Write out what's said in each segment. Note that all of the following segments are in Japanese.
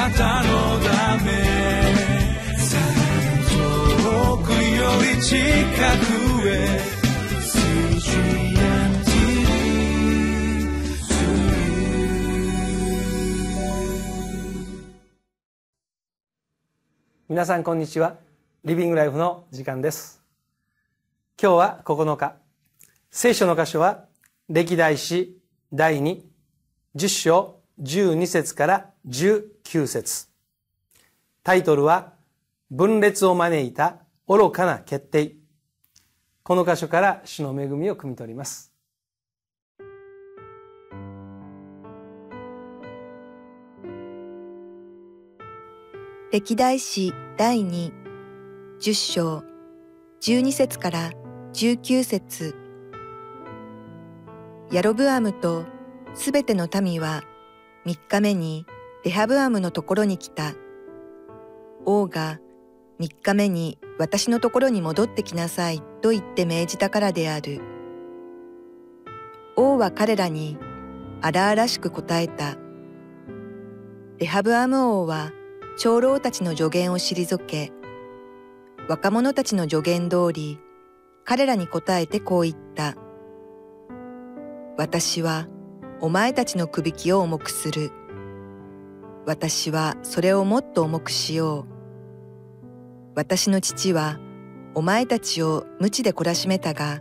なたのため遠くより近くへ皆さんこんにちは。リビングライフの時間です。今日は9日。聖書の箇所は歴代史第2 10章12節から19節。タイトルは分裂を招いた愚かな決定。この箇所から主の恵みを汲み取ります。歴代史第2、10章、12節から19節。ヤロブアムとすべての民は3日目にレハブアムのところに来た。王が3日目に私のところに戻ってきなさいと言って命じたからである。王は彼らに荒々しく答えた。レハブアム王は長老たちの助言を退け、若者たちの助言通り、彼らに答えてこう言った。私はお前たちのくびきを重くする。私はそれをもっと重くしよう。私の父はお前たちを無知で懲らしめたが、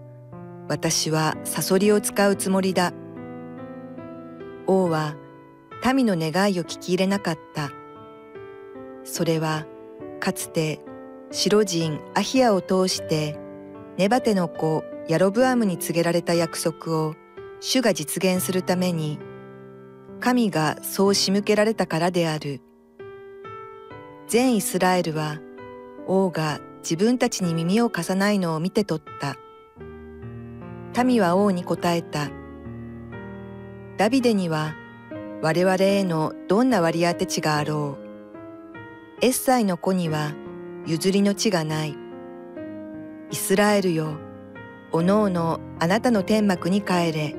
私はサソリを使うつもりだ。王は民の願いを聞き入れなかった。それはかつて白人アヒアを通してネバテの子ヤロブアムに告げられた約束を主が実現するために神がそう仕向けられたからである。全イスラエルは王が自分たちに耳を貸さないのを見て取った。民は王に答えた。ダビデには我々へのどんな割り当て地があろう。エッサイの子には譲りの地がない。イスラエルよ、おのおのあなたの天幕に帰れ。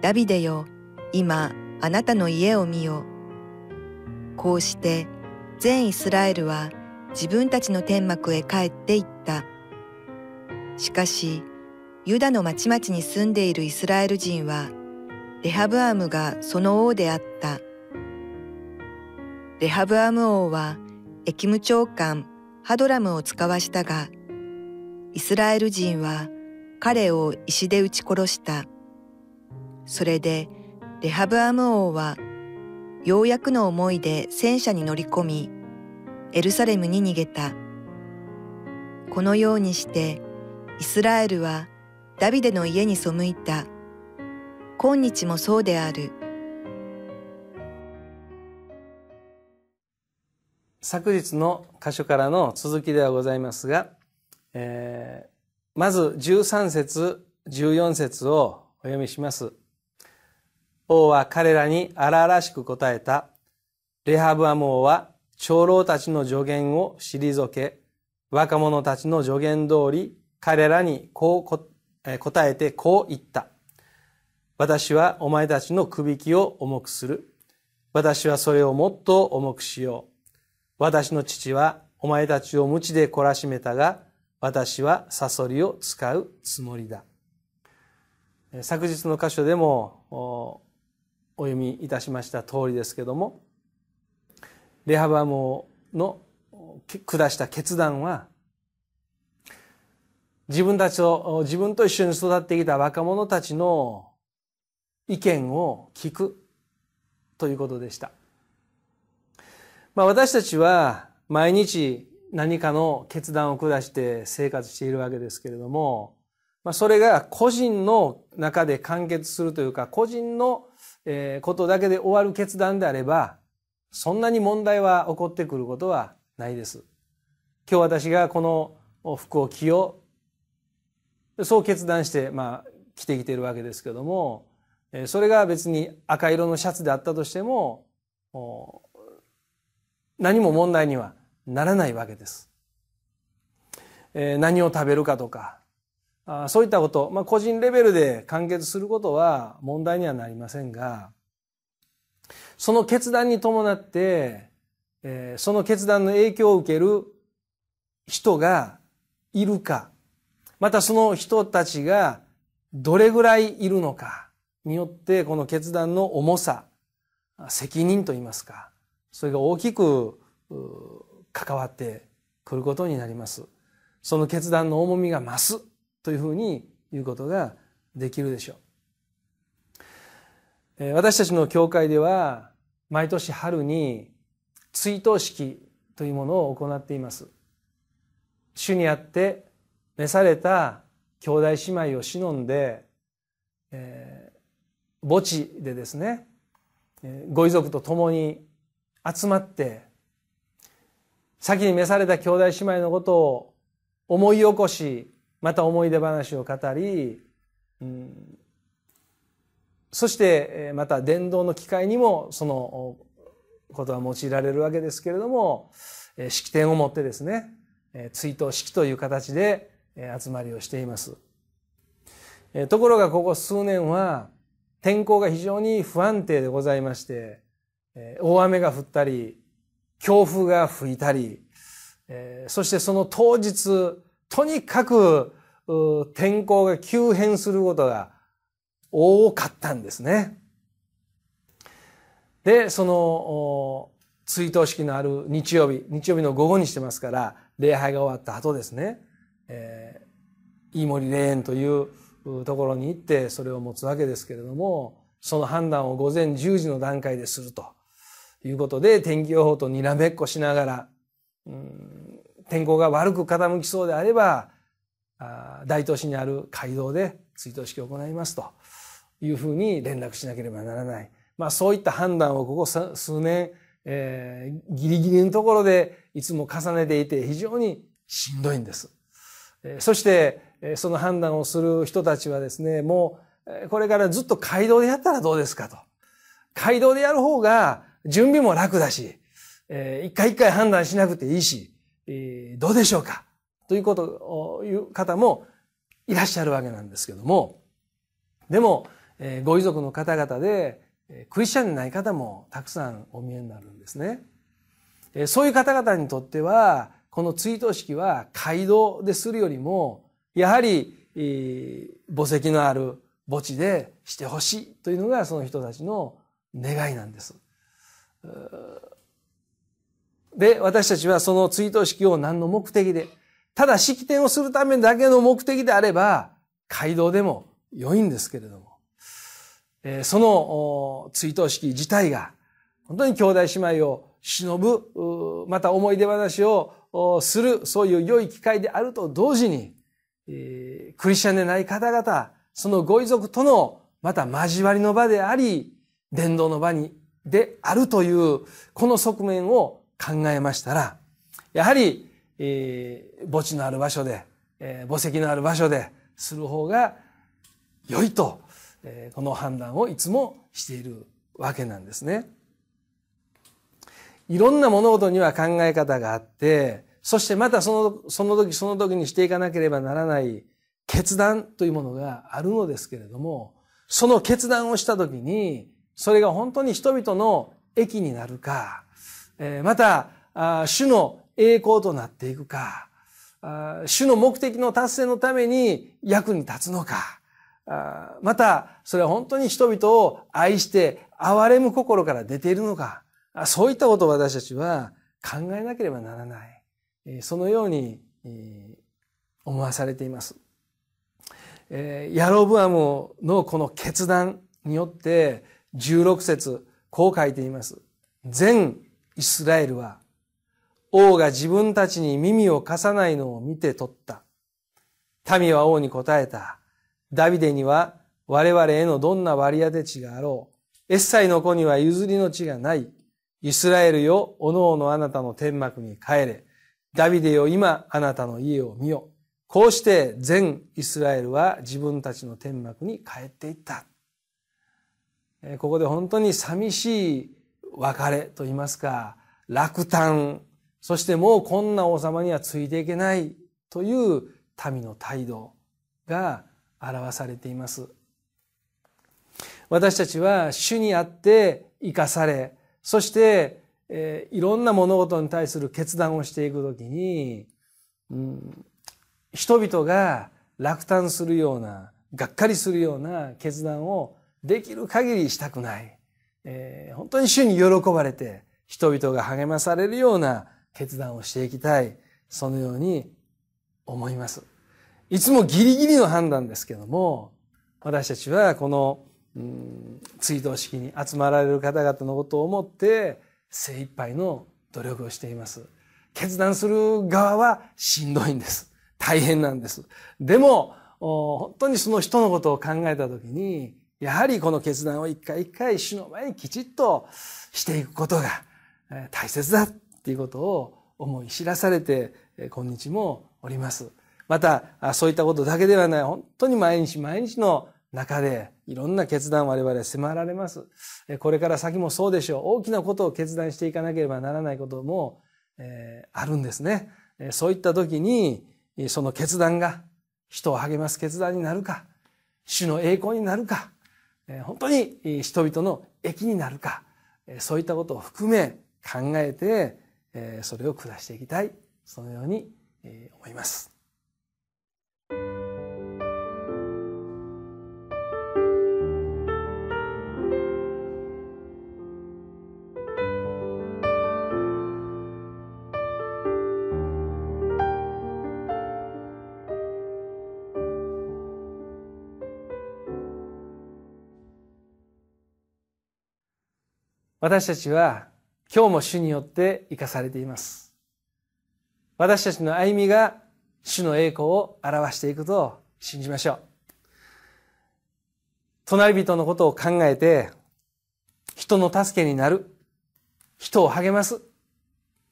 ダビデよ、今あなたの家を見よ。こうして全イスラエルは自分たちの天幕へ帰っていった。しかし、ユダの町々に住んでいるイスラエル人は、レハブアムがその王であった。レハブアム王はエキム長官ハドラムを使わしたが、イスラエル人は彼を石で撃ち殺した。それでレハブアム王はようやくの思いで戦車に乗り込み、エルサレムに逃げた。このようにしてイスラエルはダビデの家に背いた。今日もそうである。昨日の箇所からの続きではございますが、えー、まず13節14節をお読みします。王は彼らに荒々しく答えた。レハブアム王は長老たちの助言を退け、若者たちの助言通り彼らにこう答えてこう言った。私はお前たちの首引きを重くする。私はそれをもっと重くしよう。私の父はお前たちを無知で懲らしめたが、私はサソリを使うつもりだ。昨日の箇所でもお読みいたしました通りですけども、レハバモの下した決断は、自分たちを、自分と一緒に育ってきた若者たちの意見を聞くということでした。まあ、私たちは毎日何かの決断を下して生活しているわけですけれども、まあ、それが個人の中で完結するというか、個人のえことだけで終わる決断であれば、そんなに問題は起こってくることはないです。今日私がこの服を着よう。そう決断して、まあ、着てきているわけですけども、それが別に赤色のシャツであったとしても、何も問題にはならないわけです。何を食べるかとか、あそういったこと、まあ、個人レベルで完結することは問題にはなりませんが、その決断に伴って、え、その決断の影響を受ける人がいるか、またその人たちがどれぐらいいるのかによって、この決断の重さ、責任といいますか、それが大きく関わってくることになります。その決断の重みが増すというふうに言うことができるでしょう。私たちの教会では毎年春に追悼式というものを行っています。主にあって召された兄弟姉妹を忍んで、えー、墓地でですね、ご遺族と共に集まって、先に召された兄弟姉妹のことを思い起こし、また思い出話を語り、うん、そしてまた伝道の機会にもそのことが用いられるわけですけれども、式典をもってですね、追悼式という形で集まりをしています。ところがここ数年は天候が非常に不安定でございまして、大雨が降ったり、強風が吹いたり、そしてその当日、とにかく天候が急変することが多かったんですね。で、その追悼式のある日曜日、日曜日の午後にしてますから、礼拝が終わった後ですね、えー、飯森霊園というところに行ってそれを持つわけですけれども、その判断を午前10時の段階でするということで、天気予報とにらめっこしながら、うん天候が悪く傾きそうであれば、大都市にある街道で追悼式を行いますというふうに連絡しなければならない。まあそういった判断をここ数年、えー、ギリギリのところでいつも重ねていて非常にしんどいんです。そして、その判断をする人たちはですね、もう、これからずっと街道でやったらどうですかと。街道でやる方が準備も楽だし、一回一回判断しなくていいし、えどうでしょうか？ということを言う方もいらっしゃるわけなんですけども、でもえ、ご遺族の方々で、クリスチャンでない方もたくさんお見えになるんですね。そういう方々にとっては、この追悼式は街道でするよりも、やはり、墓石のある墓地でしてほしいというのがその人たちの願いなんです。で、私たちはその追悼式を何の目的で、ただ式典をするためだけの目的であれば、街道でも良いんですけれども、その追悼式自体が、本当に兄弟姉妹を忍ぶ、また思い出話をする、そういう良い機会であると同時に、クリスチャンでない方々、そのご遺族とのまた交わりの場であり、伝道の場に、であるという、この側面を考えましたら、やはり、えー、墓地のある場所で、えー、墓石のある場所でする方が良いと、えー、この判断をいつもしているわけなんですね。いろんな物事には考え方があって、そしてまたその、その時その時にしていかなければならない決断というものがあるのですけれども、その決断をした時に、それが本当に人々の益になるか、また、主の栄光となっていくか、主の目的の達成のために役に立つのか、また、それは本当に人々を愛して憐れむ心から出ているのか、そういったことを私たちは考えなければならない。そのように思わされています。ヤロブアムのこの決断によって16節こう書いています。全イスラエルは王が自分たちに耳を貸さないのを見て取った。民は王に答えた。ダビデには我々へのどんな割り当て地があろう。エッサイの子には譲りの地がない。イスラエルよ、おのおのあなたの天幕に帰れ。ダビデよ、今あなたの家を見よ。こうして全イスラエルは自分たちの天幕に帰っていった。ここで本当に寂しい別れと言いますか、落胆、そしてもうこんな王様にはついていけないという民の態度が表されています。私たちは主にあって生かされ、そして、えー、いろんな物事に対する決断をしていくときに、うん、人々が落胆するような、がっかりするような決断をできる限りしたくない。えー、本当に主に喜ばれて、人々が励まされるような決断をしていきたい。そのように思います。いつもギリギリの判断ですけども、私たちはこの、うん、追悼式に集まられる方々のことを思って精一杯の努力をしています。決断する側はしんどいんです。大変なんです。でも、本当にその人のことを考えたときに、やはりこの決断を一回一回主の前にきちっとしていくことが大切だっていうことを思い知らされて今日もおります。また、そういったことだけではない、本当に毎日毎日の中でいろんな決断を我々迫られます。これから先もそうでしょう。大きなことを決断していかなければならないことも、あるんですね。そういった時に、その決断が人を励ます決断になるか、主の栄光になるか、本当に人々の益になるか、そういったことを含め考えて、それを下していきたい。そのように思います。私たちは今日も主によって生かされています。私たちの歩みが主の栄光を表していくと信じましょう。隣人のことを考えて人の助けになる。人を励ます。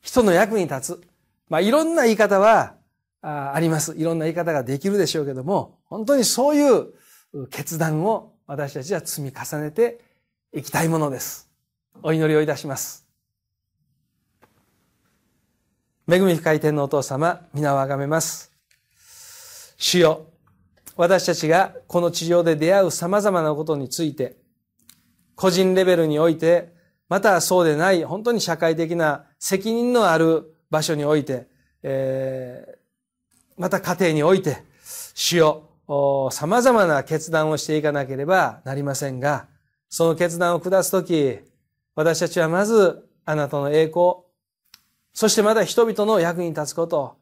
人の役に立つ。まあ、いろんな言い方はあります。いろんな言い方ができるでしょうけども、本当にそういう決断を私たちは積み重ねていきたいものです。お祈りをいたします。恵み深い天のお父様、皆をあがめます。主よ、私たちがこの地上で出会う様々なことについて、個人レベルにおいて、またそうでない、本当に社会的な責任のある場所において、えー、また家庭において、主よ、様々な決断をしていかなければなりませんが、その決断を下すとき、私たちはまずあなたの栄光、そしてまた人々の役に立つこと、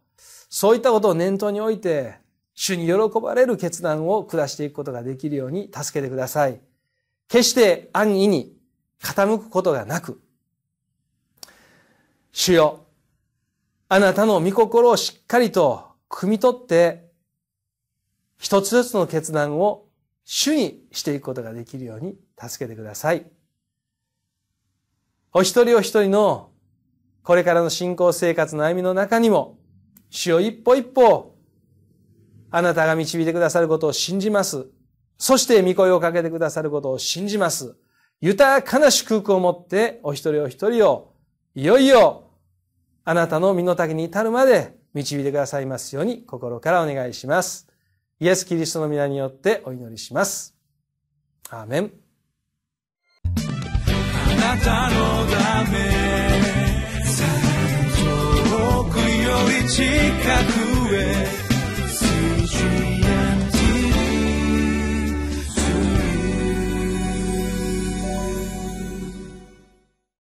そういったことを念頭に置いて、主に喜ばれる決断を下していくことができるように助けてください。決して安易に傾くことがなく、主よ、あなたの御心をしっかりと汲み取って、一つずつの決断を主にしていくことができるように助けてください。お一人お一人のこれからの信仰生活の歩みの中にも、主を一歩一歩、あなたが導いてくださることを信じます。そして御声をかけてくださることを信じます。豊かな祝福を持ってお一人お一人を、いよいよ、あなたの身の丈に至るまで導いてくださいますように心からお願いします。イエス・キリストの皆によってお祈りします。アーメン。なたのため。遠くより近くへ。